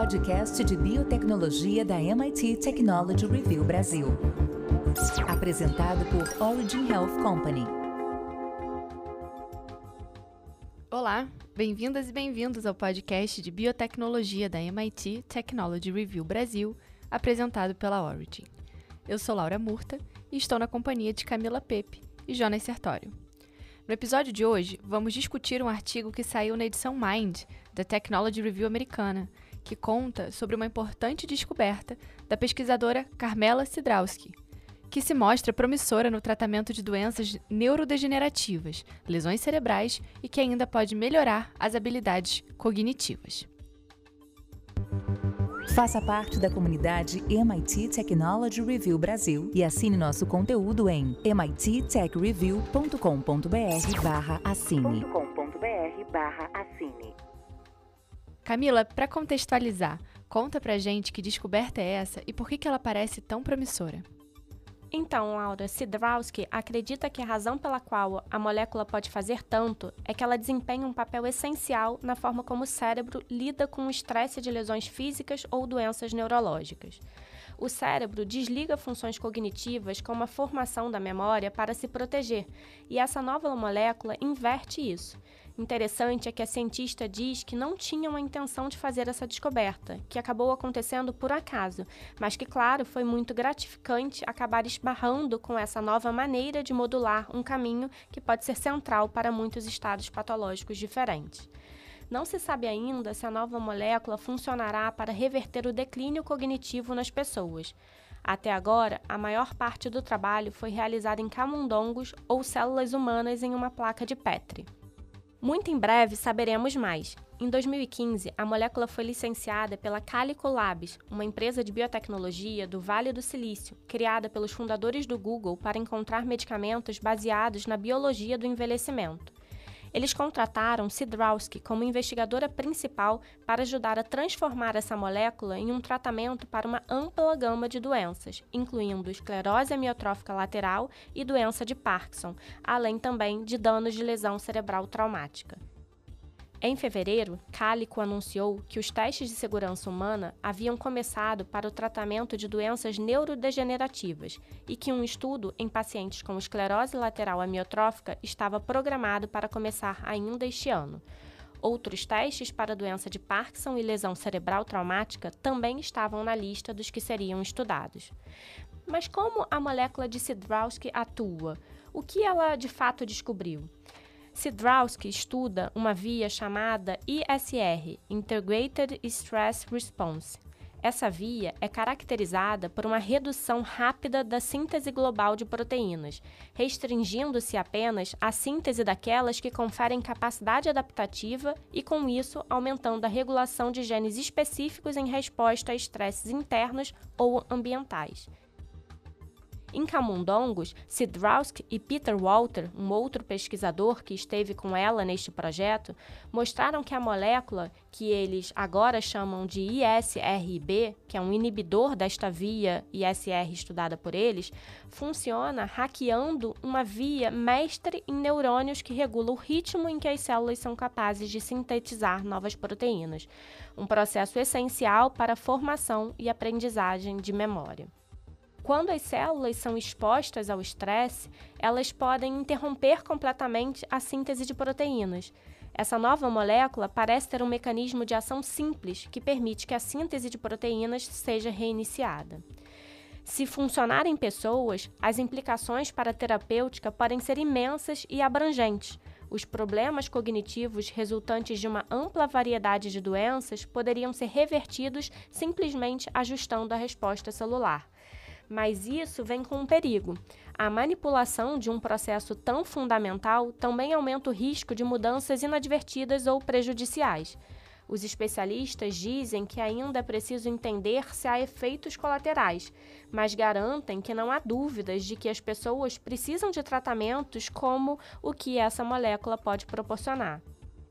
podcast de biotecnologia da MIT Technology Review Brasil. Apresentado por Origin Health Company. Olá, bem-vindas e bem-vindos ao podcast de biotecnologia da MIT Technology Review Brasil, apresentado pela Origin. Eu sou Laura Murta e estou na companhia de Camila Pepe e Jonas Sertório. No episódio de hoje, vamos discutir um artigo que saiu na edição Mind da Technology Review americana, que conta sobre uma importante descoberta da pesquisadora Carmela Sidrowski, que se mostra promissora no tratamento de doenças neurodegenerativas, lesões cerebrais e que ainda pode melhorar as habilidades cognitivas. Faça parte da comunidade MIT Technology Review Brasil e assine nosso conteúdo em mittechreview.com.br/assine. Camila, para contextualizar, conta pra gente que descoberta é essa e por que, que ela parece tão promissora. Então, Laura, Sidrowski acredita que a razão pela qual a molécula pode fazer tanto é que ela desempenha um papel essencial na forma como o cérebro lida com o estresse de lesões físicas ou doenças neurológicas. O cérebro desliga funções cognitivas como a formação da memória para se proteger, e essa nova molécula inverte isso. Interessante é que a cientista diz que não tinham a intenção de fazer essa descoberta, que acabou acontecendo por acaso, mas que, claro, foi muito gratificante acabar esbarrando com essa nova maneira de modular um caminho que pode ser central para muitos estados patológicos diferentes. Não se sabe ainda se a nova molécula funcionará para reverter o declínio cognitivo nas pessoas. Até agora, a maior parte do trabalho foi realizada em camundongos ou células humanas em uma placa de Petri. Muito em breve saberemos mais. Em 2015, a molécula foi licenciada pela Calico Labs, uma empresa de biotecnologia do Vale do Silício, criada pelos fundadores do Google para encontrar medicamentos baseados na biologia do envelhecimento. Eles contrataram Sidrowski como investigadora principal para ajudar a transformar essa molécula em um tratamento para uma ampla gama de doenças, incluindo esclerose amiotrófica lateral e doença de Parkinson, além também de danos de lesão cerebral traumática. Em fevereiro, Cálico anunciou que os testes de segurança humana haviam começado para o tratamento de doenças neurodegenerativas e que um estudo em pacientes com esclerose lateral amiotrófica estava programado para começar ainda este ano. Outros testes para doença de Parkinson e lesão cerebral traumática também estavam na lista dos que seriam estudados. Mas como a molécula de Sidrowski atua? O que ela de fato descobriu? Sidrowski estuda uma via chamada ISR, Integrated Stress Response. Essa via é caracterizada por uma redução rápida da síntese global de proteínas, restringindo-se apenas à síntese daquelas que conferem capacidade adaptativa e, com isso, aumentando a regulação de genes específicos em resposta a estresses internos ou ambientais. Em camundongos, Sidrowski e Peter Walter, um outro pesquisador que esteve com ela neste projeto, mostraram que a molécula, que eles agora chamam de ISRB, que é um inibidor desta via ISR estudada por eles, funciona hackeando uma via mestre em neurônios que regula o ritmo em que as células são capazes de sintetizar novas proteínas, um processo essencial para a formação e aprendizagem de memória. Quando as células são expostas ao estresse, elas podem interromper completamente a síntese de proteínas. Essa nova molécula parece ter um mecanismo de ação simples que permite que a síntese de proteínas seja reiniciada. Se funcionar em pessoas, as implicações para a terapêutica podem ser imensas e abrangentes. Os problemas cognitivos resultantes de uma ampla variedade de doenças poderiam ser revertidos simplesmente ajustando a resposta celular. Mas isso vem com um perigo. A manipulação de um processo tão fundamental também aumenta o risco de mudanças inadvertidas ou prejudiciais. Os especialistas dizem que ainda é preciso entender se há efeitos colaterais, mas garantem que não há dúvidas de que as pessoas precisam de tratamentos como o que essa molécula pode proporcionar.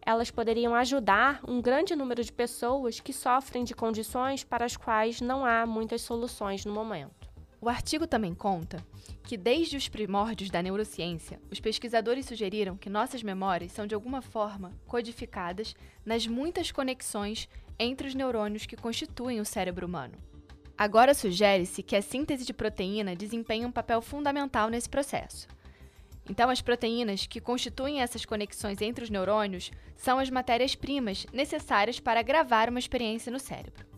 Elas poderiam ajudar um grande número de pessoas que sofrem de condições para as quais não há muitas soluções no momento. O artigo também conta que, desde os primórdios da neurociência, os pesquisadores sugeriram que nossas memórias são de alguma forma codificadas nas muitas conexões entre os neurônios que constituem o cérebro humano. Agora sugere-se que a síntese de proteína desempenha um papel fundamental nesse processo. Então, as proteínas que constituem essas conexões entre os neurônios são as matérias-primas necessárias para gravar uma experiência no cérebro.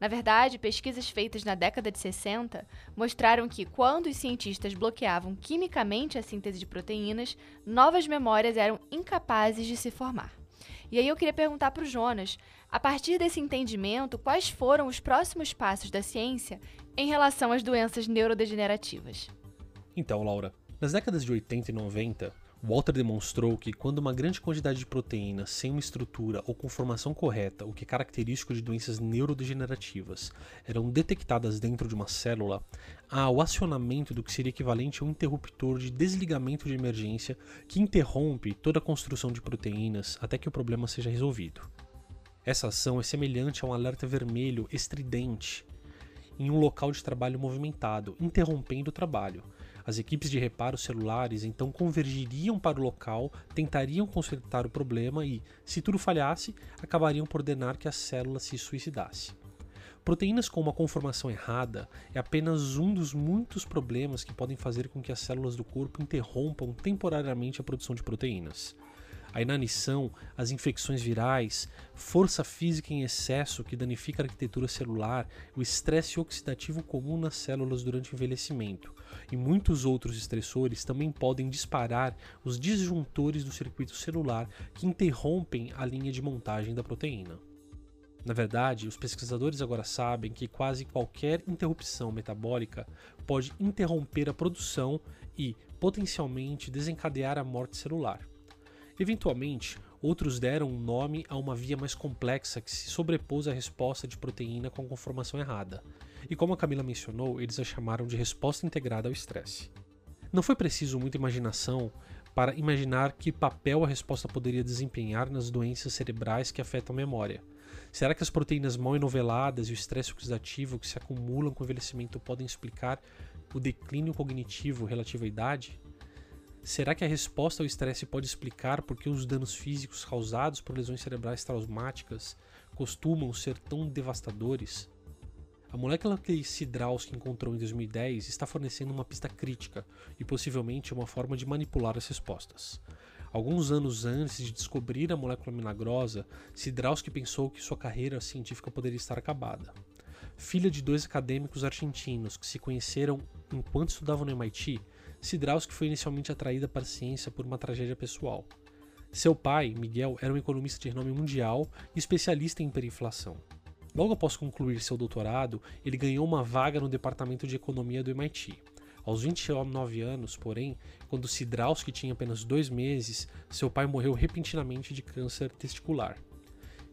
Na verdade, pesquisas feitas na década de 60 mostraram que, quando os cientistas bloqueavam quimicamente a síntese de proteínas, novas memórias eram incapazes de se formar. E aí eu queria perguntar para o Jonas, a partir desse entendimento, quais foram os próximos passos da ciência em relação às doenças neurodegenerativas? Então, Laura, nas décadas de 80 e 90, Walter demonstrou que quando uma grande quantidade de proteínas sem uma estrutura ou conformação correta, o que é característico de doenças neurodegenerativas, eram detectadas dentro de uma célula, há o acionamento do que seria equivalente a um interruptor de desligamento de emergência que interrompe toda a construção de proteínas até que o problema seja resolvido. Essa ação é semelhante a um alerta vermelho estridente em um local de trabalho movimentado, interrompendo o trabalho as equipes de reparo celulares então convergiriam para o local, tentariam consertar o problema e, se tudo falhasse, acabariam por ordenar que a célula se suicidasse. Proteínas com uma conformação errada é apenas um dos muitos problemas que podem fazer com que as células do corpo interrompam temporariamente a produção de proteínas a inanição, as infecções virais, força física em excesso que danifica a arquitetura celular, o estresse oxidativo comum nas células durante o envelhecimento e muitos outros estressores também podem disparar os disjuntores do circuito celular que interrompem a linha de montagem da proteína. Na verdade, os pesquisadores agora sabem que quase qualquer interrupção metabólica pode interromper a produção e, potencialmente, desencadear a morte celular. Eventualmente, outros deram um nome a uma via mais complexa que se sobrepôs à resposta de proteína com conformação errada. E como a Camila mencionou, eles a chamaram de resposta integrada ao estresse. Não foi preciso muita imaginação para imaginar que papel a resposta poderia desempenhar nas doenças cerebrais que afetam a memória. Será que as proteínas mal enoveladas e o estresse oxidativo que se acumulam com o envelhecimento podem explicar o declínio cognitivo relativo à idade? Será que a resposta ao estresse pode explicar por que os danos físicos causados por lesões cerebrais traumáticas costumam ser tão devastadores? A molécula que Sidralski encontrou em 2010 está fornecendo uma pista crítica e possivelmente uma forma de manipular as respostas. Alguns anos antes de descobrir a molécula milagrosa, Sidralski pensou que sua carreira científica poderia estar acabada. Filha de dois acadêmicos argentinos que se conheceram enquanto estudavam no MIT, Sidralski foi inicialmente atraída para a ciência por uma tragédia pessoal. Seu pai, Miguel, era um economista de renome mundial e especialista em hiperinflação. Logo após concluir seu doutorado, ele ganhou uma vaga no departamento de economia do MIT. Aos 29 anos, porém, quando Sidralski tinha apenas dois meses, seu pai morreu repentinamente de câncer testicular.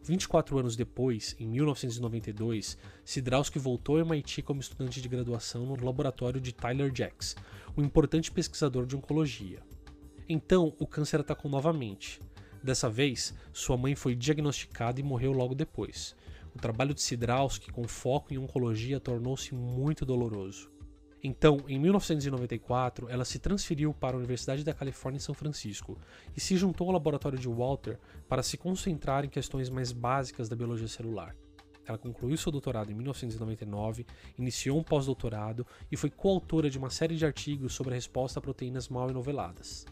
24 anos depois, em 1992, Sidralski voltou ao MIT como estudante de graduação no laboratório de Tyler Jacks, um importante pesquisador de oncologia. Então, o câncer atacou novamente. Dessa vez, sua mãe foi diagnosticada e morreu logo depois. O trabalho de Sidralski com foco em oncologia tornou-se muito doloroso. Então, em 1994, ela se transferiu para a Universidade da Califórnia em São Francisco e se juntou ao laboratório de Walter para se concentrar em questões mais básicas da biologia celular. Ela concluiu seu doutorado em 1999, iniciou um pós-doutorado e foi coautora de uma série de artigos sobre a resposta a proteínas mal enoveladas.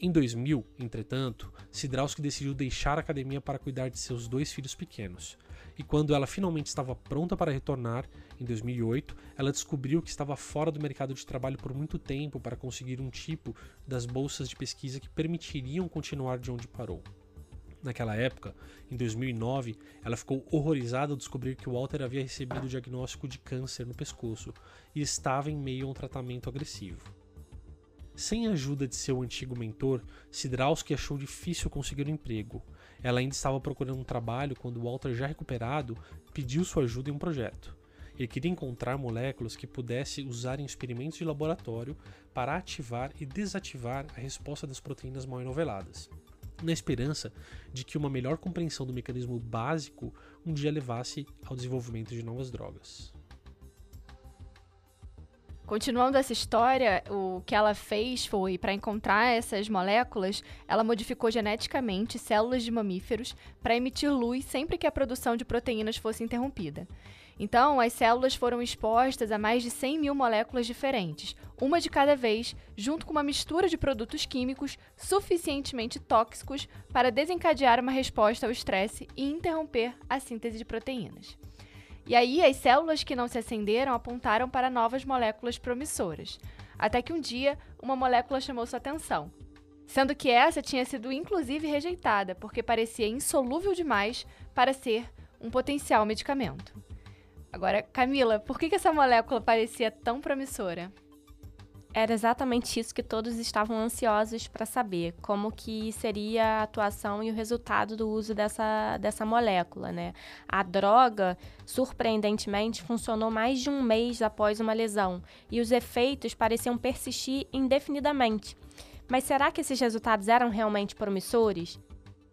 Em 2000, entretanto, Sidralski decidiu deixar a academia para cuidar de seus dois filhos pequenos, e quando ela finalmente estava pronta para retornar, em 2008, ela descobriu que estava fora do mercado de trabalho por muito tempo para conseguir um tipo das bolsas de pesquisa que permitiriam continuar de onde parou. Naquela época, em 2009, ela ficou horrorizada ao descobrir que Walter havia recebido o diagnóstico de câncer no pescoço e estava em meio a um tratamento agressivo. Sem a ajuda de seu antigo mentor, Sidralski achou difícil conseguir um emprego. Ela ainda estava procurando um trabalho quando Walter, já recuperado, pediu sua ajuda em um projeto. Ele queria encontrar moléculas que pudesse usar em experimentos de laboratório para ativar e desativar a resposta das proteínas mal enoveladas, na esperança de que uma melhor compreensão do mecanismo básico um dia levasse ao desenvolvimento de novas drogas. Continuando essa história, o que ela fez foi, para encontrar essas moléculas, ela modificou geneticamente células de mamíferos para emitir luz sempre que a produção de proteínas fosse interrompida. Então, as células foram expostas a mais de 100 mil moléculas diferentes, uma de cada vez, junto com uma mistura de produtos químicos suficientemente tóxicos para desencadear uma resposta ao estresse e interromper a síntese de proteínas. E aí, as células que não se acenderam apontaram para novas moléculas promissoras. Até que um dia, uma molécula chamou sua atenção. Sendo que essa tinha sido inclusive rejeitada, porque parecia insolúvel demais para ser um potencial medicamento. Agora, Camila, por que, que essa molécula parecia tão promissora? Era exatamente isso que todos estavam ansiosos para saber, como que seria a atuação e o resultado do uso dessa, dessa molécula, né? A droga, surpreendentemente, funcionou mais de um mês após uma lesão e os efeitos pareciam persistir indefinidamente. Mas será que esses resultados eram realmente promissores?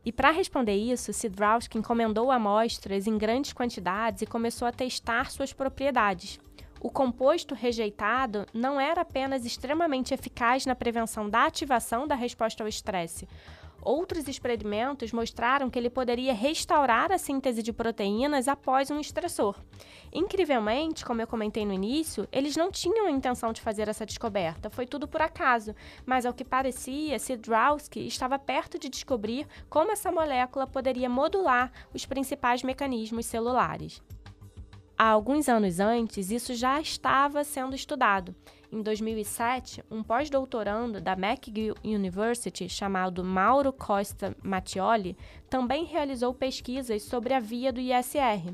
E para responder isso, Sidrowski encomendou amostras em grandes quantidades e começou a testar suas propriedades o composto rejeitado não era apenas extremamente eficaz na prevenção da ativação da resposta ao estresse. Outros experimentos mostraram que ele poderia restaurar a síntese de proteínas após um estressor. Incrivelmente, como eu comentei no início, eles não tinham a intenção de fazer essa descoberta, foi tudo por acaso, mas ao que parecia, Sidrowski estava perto de descobrir como essa molécula poderia modular os principais mecanismos celulares. Há alguns anos antes, isso já estava sendo estudado. Em 2007, um pós-doutorando da McGill University, chamado Mauro Costa Mattioli, também realizou pesquisas sobre a via do ISR.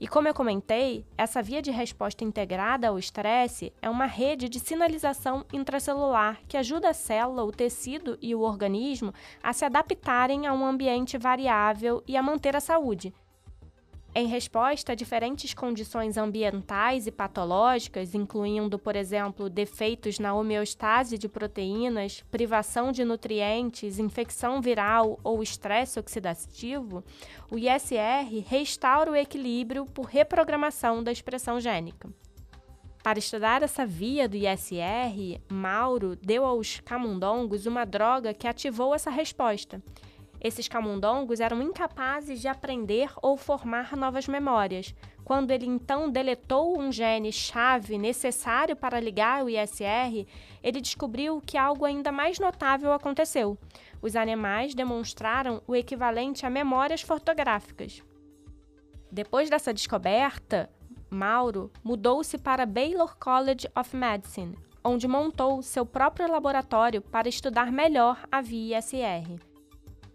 E como eu comentei, essa via de resposta integrada ao estresse é uma rede de sinalização intracelular que ajuda a célula, o tecido e o organismo a se adaptarem a um ambiente variável e a manter a saúde, em resposta a diferentes condições ambientais e patológicas, incluindo, por exemplo, defeitos na homeostase de proteínas, privação de nutrientes, infecção viral ou estresse oxidativo, o ISR restaura o equilíbrio por reprogramação da expressão gênica. Para estudar essa via do ISR, Mauro deu aos camundongos uma droga que ativou essa resposta esses camundongos eram incapazes de aprender ou formar novas memórias. Quando ele então deletou um gene chave necessário para ligar o ISR, ele descobriu que algo ainda mais notável aconteceu. Os animais demonstraram o equivalente a memórias fotográficas. Depois dessa descoberta, Mauro mudou-se para Baylor College of Medicine, onde montou seu próprio laboratório para estudar melhor a via ISR.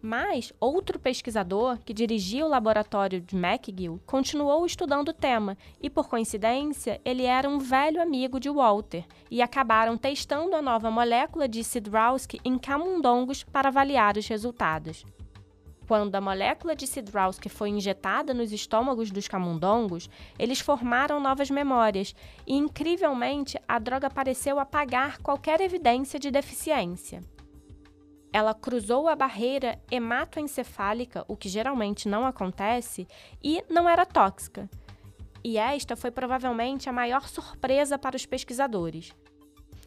Mas outro pesquisador que dirigia o laboratório de McGill continuou estudando o tema e, por coincidência, ele era um velho amigo de Walter e acabaram testando a nova molécula de Sidrowski em camundongos para avaliar os resultados. Quando a molécula de Sidrowski foi injetada nos estômagos dos camundongos, eles formaram novas memórias e, incrivelmente, a droga pareceu apagar qualquer evidência de deficiência. Ela cruzou a barreira hematoencefálica, o que geralmente não acontece, e não era tóxica. E esta foi provavelmente a maior surpresa para os pesquisadores.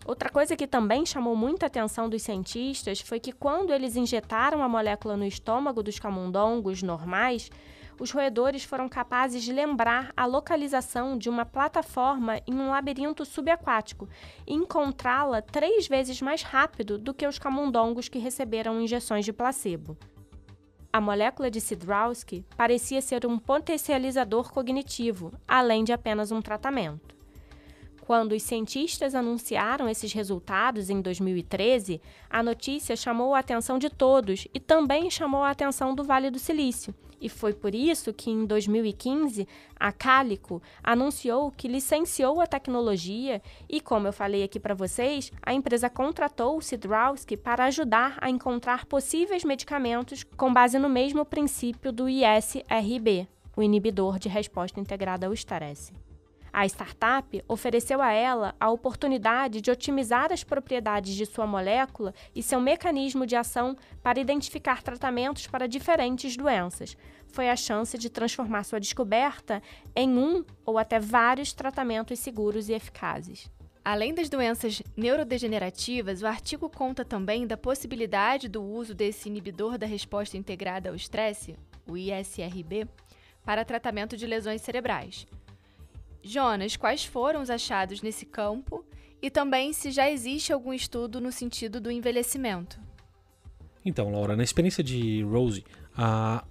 Outra coisa que também chamou muita atenção dos cientistas foi que quando eles injetaram a molécula no estômago dos camundongos normais, os roedores foram capazes de lembrar a localização de uma plataforma em um labirinto subaquático e encontrá-la três vezes mais rápido do que os camundongos que receberam injeções de placebo. A molécula de Sidrowski parecia ser um potencializador cognitivo, além de apenas um tratamento. Quando os cientistas anunciaram esses resultados em 2013, a notícia chamou a atenção de todos e também chamou a atenção do Vale do Silício, e foi por isso que, em 2015, a Calico anunciou que licenciou a tecnologia e, como eu falei aqui para vocês, a empresa contratou o Sidrowski para ajudar a encontrar possíveis medicamentos com base no mesmo princípio do ISRB, o inibidor de resposta integrada ao estresse. A startup ofereceu a ela a oportunidade de otimizar as propriedades de sua molécula e seu mecanismo de ação para identificar tratamentos para diferentes doenças. Foi a chance de transformar sua descoberta em um ou até vários tratamentos seguros e eficazes. Além das doenças neurodegenerativas, o artigo conta também da possibilidade do uso desse inibidor da resposta integrada ao estresse, o ISRB, para tratamento de lesões cerebrais. Jonas, quais foram os achados nesse campo e também se já existe algum estudo no sentido do envelhecimento? Então, Laura, na experiência de Rose,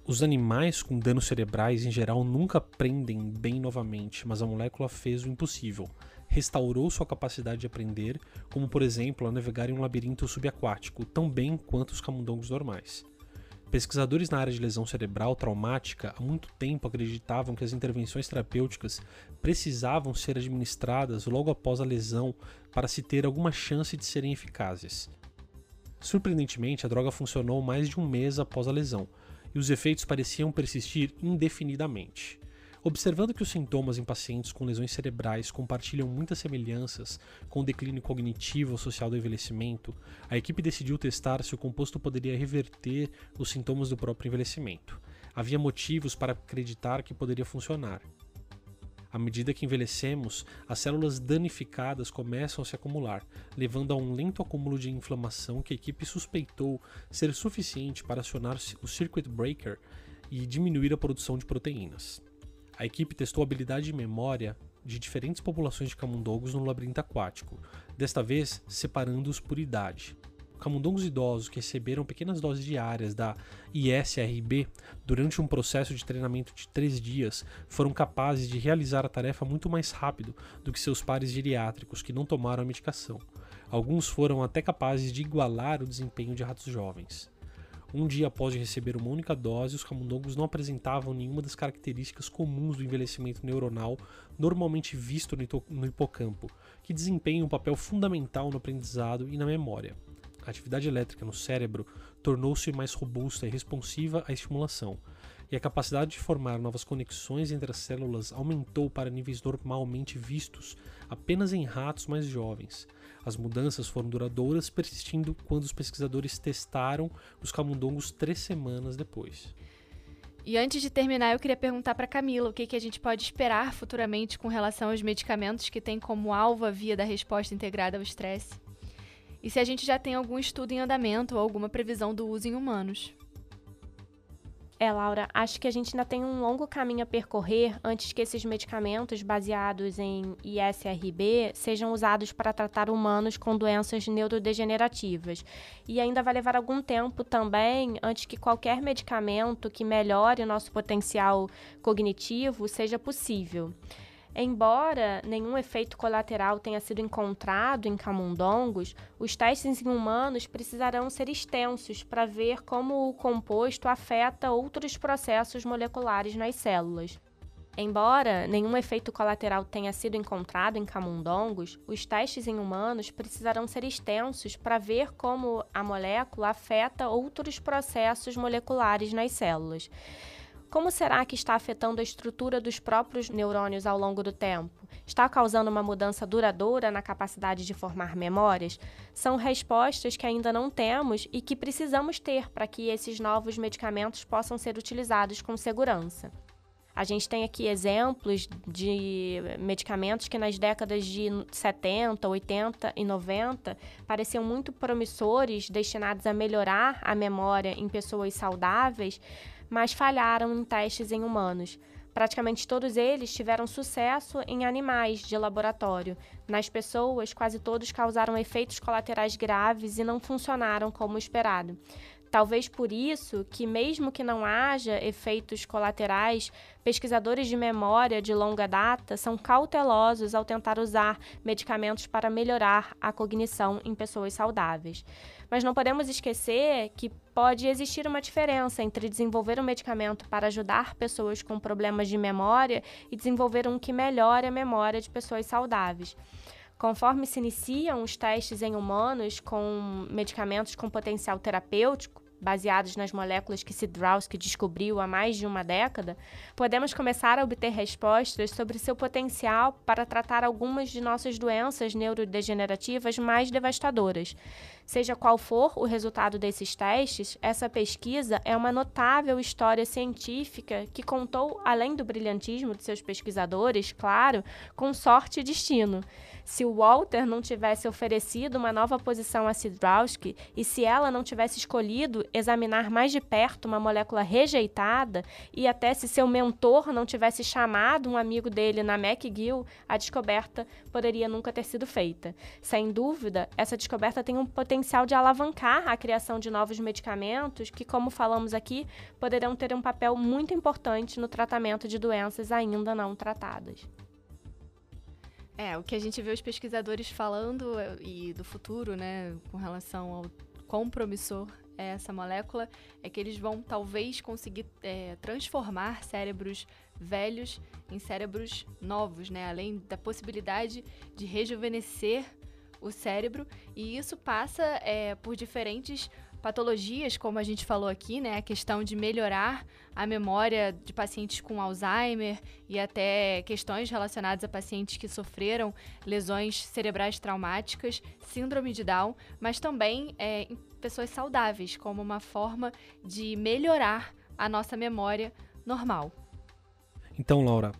os animais com danos cerebrais em geral nunca aprendem bem novamente, mas a molécula fez o impossível. Restaurou sua capacidade de aprender, como por exemplo a navegar em um labirinto subaquático, tão bem quanto os camundongos normais. Pesquisadores na área de lesão cerebral traumática há muito tempo acreditavam que as intervenções terapêuticas precisavam ser administradas logo após a lesão para se ter alguma chance de serem eficazes. Surpreendentemente, a droga funcionou mais de um mês após a lesão, e os efeitos pareciam persistir indefinidamente. Observando que os sintomas em pacientes com lesões cerebrais compartilham muitas semelhanças com o declínio cognitivo social do envelhecimento, a equipe decidiu testar se o composto poderia reverter os sintomas do próprio envelhecimento. Havia motivos para acreditar que poderia funcionar. À medida que envelhecemos, as células danificadas começam a se acumular, levando a um lento acúmulo de inflamação que a equipe suspeitou ser suficiente para acionar o circuit breaker e diminuir a produção de proteínas. A equipe testou a habilidade de memória de diferentes populações de camundongos no labirinto aquático, desta vez separando-os por idade. Camundongos idosos que receberam pequenas doses diárias da ISRB durante um processo de treinamento de três dias foram capazes de realizar a tarefa muito mais rápido do que seus pares geriátricos que não tomaram a medicação. Alguns foram até capazes de igualar o desempenho de ratos jovens. Um dia após receber uma única dose, os camundongos não apresentavam nenhuma das características comuns do envelhecimento neuronal normalmente visto no hipocampo, que desempenha um papel fundamental no aprendizado e na memória. A atividade elétrica no cérebro tornou-se mais robusta e responsiva à estimulação, e a capacidade de formar novas conexões entre as células aumentou para níveis normalmente vistos apenas em ratos mais jovens. As mudanças foram duradouras, persistindo quando os pesquisadores testaram os camundongos três semanas depois. E antes de terminar, eu queria perguntar para Camila o que, que a gente pode esperar futuramente com relação aos medicamentos que têm como alvo a via da resposta integrada ao estresse. E se a gente já tem algum estudo em andamento ou alguma previsão do uso em humanos. É, Laura, acho que a gente ainda tem um longo caminho a percorrer antes que esses medicamentos baseados em ISRB sejam usados para tratar humanos com doenças neurodegenerativas. E ainda vai levar algum tempo também antes que qualquer medicamento que melhore o nosso potencial cognitivo seja possível. Embora nenhum efeito colateral tenha sido encontrado em camundongos, os testes em humanos precisarão ser extensos para ver como o composto afeta outros processos moleculares nas células. Embora nenhum efeito colateral tenha sido encontrado em camundongos, os testes em humanos precisarão ser extensos para ver como a molécula afeta outros processos moleculares nas células. Como será que está afetando a estrutura dos próprios neurônios ao longo do tempo? Está causando uma mudança duradoura na capacidade de formar memórias? São respostas que ainda não temos e que precisamos ter para que esses novos medicamentos possam ser utilizados com segurança. A gente tem aqui exemplos de medicamentos que nas décadas de 70, 80 e 90 pareciam muito promissores, destinados a melhorar a memória em pessoas saudáveis, mas falharam em testes em humanos. Praticamente todos eles tiveram sucesso em animais de laboratório. Nas pessoas, quase todos causaram efeitos colaterais graves e não funcionaram como esperado. Talvez por isso que, mesmo que não haja efeitos colaterais, pesquisadores de memória de longa data são cautelosos ao tentar usar medicamentos para melhorar a cognição em pessoas saudáveis. Mas não podemos esquecer que pode existir uma diferença entre desenvolver um medicamento para ajudar pessoas com problemas de memória e desenvolver um que melhore a memória de pessoas saudáveis. Conforme se iniciam os testes em humanos com medicamentos com potencial terapêutico, baseados nas moléculas que Sidrowski descobriu há mais de uma década, podemos começar a obter respostas sobre seu potencial para tratar algumas de nossas doenças neurodegenerativas mais devastadoras. Seja qual for o resultado desses testes, essa pesquisa é uma notável história científica que contou, além do brilhantismo de seus pesquisadores, claro, com sorte e destino. Se o Walter não tivesse oferecido uma nova posição a Sidrowski e se ela não tivesse escolhido examinar mais de perto uma molécula rejeitada e até se seu mentor não tivesse chamado um amigo dele na McGill, a descoberta poderia nunca ter sido feita. Sem dúvida, essa descoberta tem um potencial de alavancar a criação de novos medicamentos que, como falamos aqui, poderão ter um papel muito importante no tratamento de doenças ainda não tratadas. É, o que a gente vê os pesquisadores falando é, e do futuro, né, com relação ao quão promissor é essa molécula, é que eles vão talvez conseguir é, transformar cérebros velhos em cérebros novos, né, além da possibilidade de rejuvenescer o cérebro, e isso passa é, por diferentes patologias, como a gente falou aqui, né? A questão de melhorar a memória de pacientes com Alzheimer e até questões relacionadas a pacientes que sofreram lesões cerebrais traumáticas, síndrome de Down, mas também é, em pessoas saudáveis, como uma forma de melhorar a nossa memória normal. Então, Laura,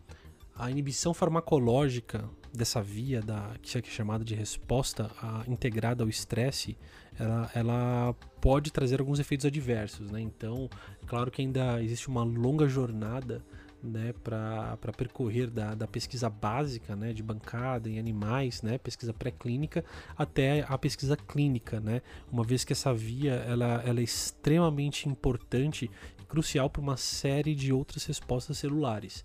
a inibição farmacológica dessa via da que é chamada de resposta a, integrada ao estresse, ela, ela pode trazer alguns efeitos adversos, né? Então, claro que ainda existe uma longa jornada né, para percorrer da, da pesquisa básica né, de bancada em animais, né, pesquisa pré-clínica, até a pesquisa clínica, né, uma vez que essa via ela, ela é extremamente importante e crucial para uma série de outras respostas celulares.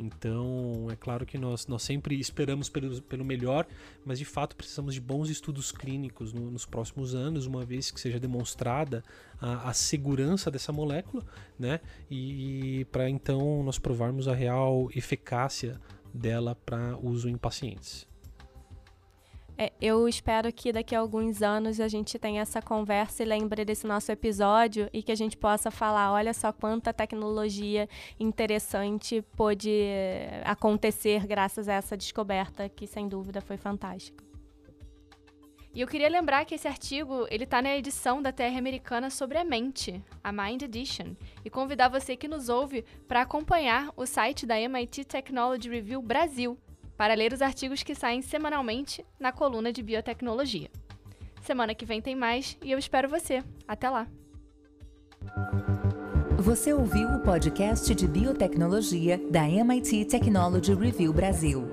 Então, é claro que nós, nós sempre esperamos pelo, pelo melhor, mas de fato precisamos de bons estudos clínicos no, nos próximos anos, uma vez que seja demonstrada a, a segurança dessa molécula, né? E, e para então nós provarmos a real eficácia dela para uso em pacientes. É, eu espero que daqui a alguns anos a gente tenha essa conversa e lembre desse nosso episódio e que a gente possa falar: olha só quanta tecnologia interessante pôde acontecer graças a essa descoberta, que sem dúvida foi fantástica. E eu queria lembrar que esse artigo ele está na edição da TR Americana sobre a mente, a Mind Edition, e convidar você que nos ouve para acompanhar o site da MIT Technology Review Brasil, para ler os artigos que saem semanalmente na coluna de biotecnologia. Semana que vem tem mais e eu espero você. Até lá! Você ouviu o podcast de biotecnologia da MIT Technology Review Brasil,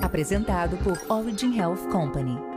apresentado por Origin Health Company.